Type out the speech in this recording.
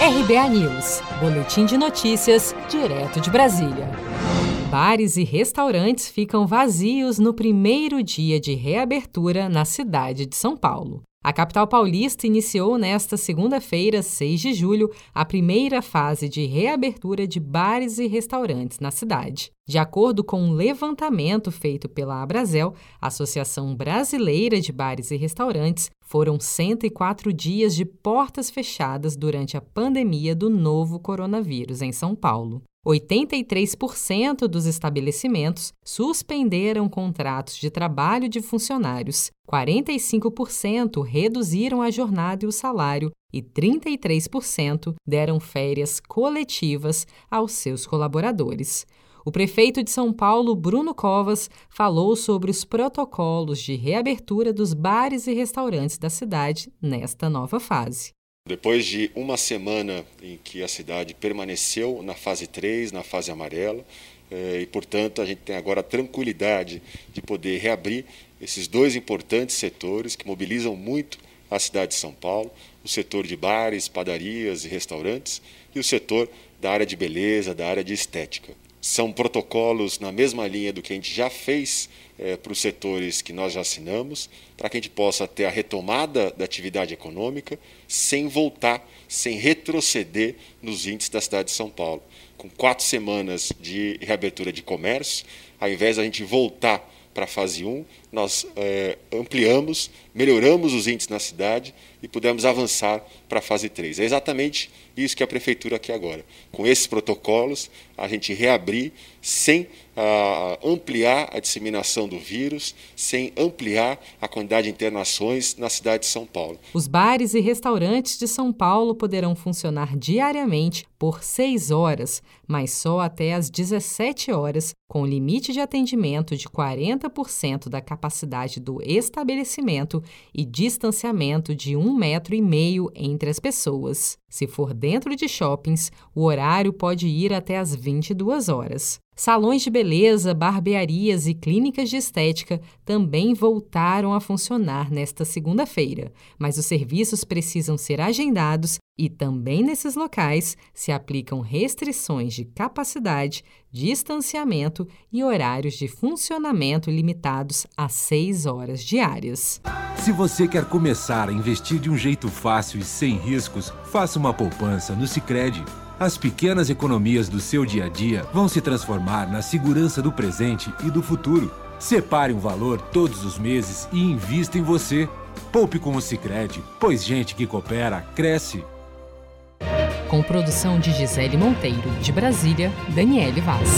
RBA News, Boletim de Notícias, direto de Brasília. Bares e restaurantes ficam vazios no primeiro dia de reabertura na cidade de São Paulo. A capital paulista iniciou nesta segunda-feira, 6 de julho, a primeira fase de reabertura de bares e restaurantes na cidade. De acordo com um levantamento feito pela Abrazel, Associação Brasileira de Bares e Restaurantes, foram 104 dias de portas fechadas durante a pandemia do novo coronavírus em São Paulo. 83% dos estabelecimentos suspenderam contratos de trabalho de funcionários, 45% reduziram a jornada e o salário e 33% deram férias coletivas aos seus colaboradores. O prefeito de São Paulo, Bruno Covas, falou sobre os protocolos de reabertura dos bares e restaurantes da cidade nesta nova fase. Depois de uma semana em que a cidade permaneceu na fase 3, na fase amarela, eh, e portanto a gente tem agora a tranquilidade de poder reabrir esses dois importantes setores que mobilizam muito a cidade de São Paulo, o setor de bares, padarias e restaurantes e o setor da área de beleza, da área de estética. São protocolos na mesma linha do que a gente já fez é, para os setores que nós já assinamos, para que a gente possa ter a retomada da atividade econômica sem voltar, sem retroceder nos índices da cidade de São Paulo. Com quatro semanas de reabertura de comércio, ao invés da gente voltar para a fase 1, nós é, ampliamos, melhoramos os índices na cidade e pudemos avançar para a fase 3. É exatamente isso que a Prefeitura quer agora. Com esses protocolos, a gente reabrir sem ah, ampliar a disseminação do vírus, sem ampliar a quantidade de internações na cidade de São Paulo. Os bares e restaurantes de São Paulo poderão funcionar diariamente por seis horas, mas só até às 17 horas, com limite de atendimento de 40% da capacidade do estabelecimento e distanciamento de um metro e meio entre as pessoas. Se for dentro de shoppings, o horário pode ir até às 22 horas. Salões de beleza, barbearias e clínicas de estética também voltaram a funcionar nesta segunda-feira, mas os serviços precisam ser agendados e também nesses locais se aplicam restrições de capacidade, distanciamento e horários de funcionamento limitados a seis horas diárias. Se você quer começar a investir de um jeito fácil e sem riscos, faça uma poupança no Sicredi. As pequenas economias do seu dia a dia vão se transformar na segurança do presente e do futuro. Separe um valor todos os meses e invista em você. Poupe com o Sicredi, pois gente que coopera cresce. Com produção de Gisele Monteiro, de Brasília, Daniele Vaz.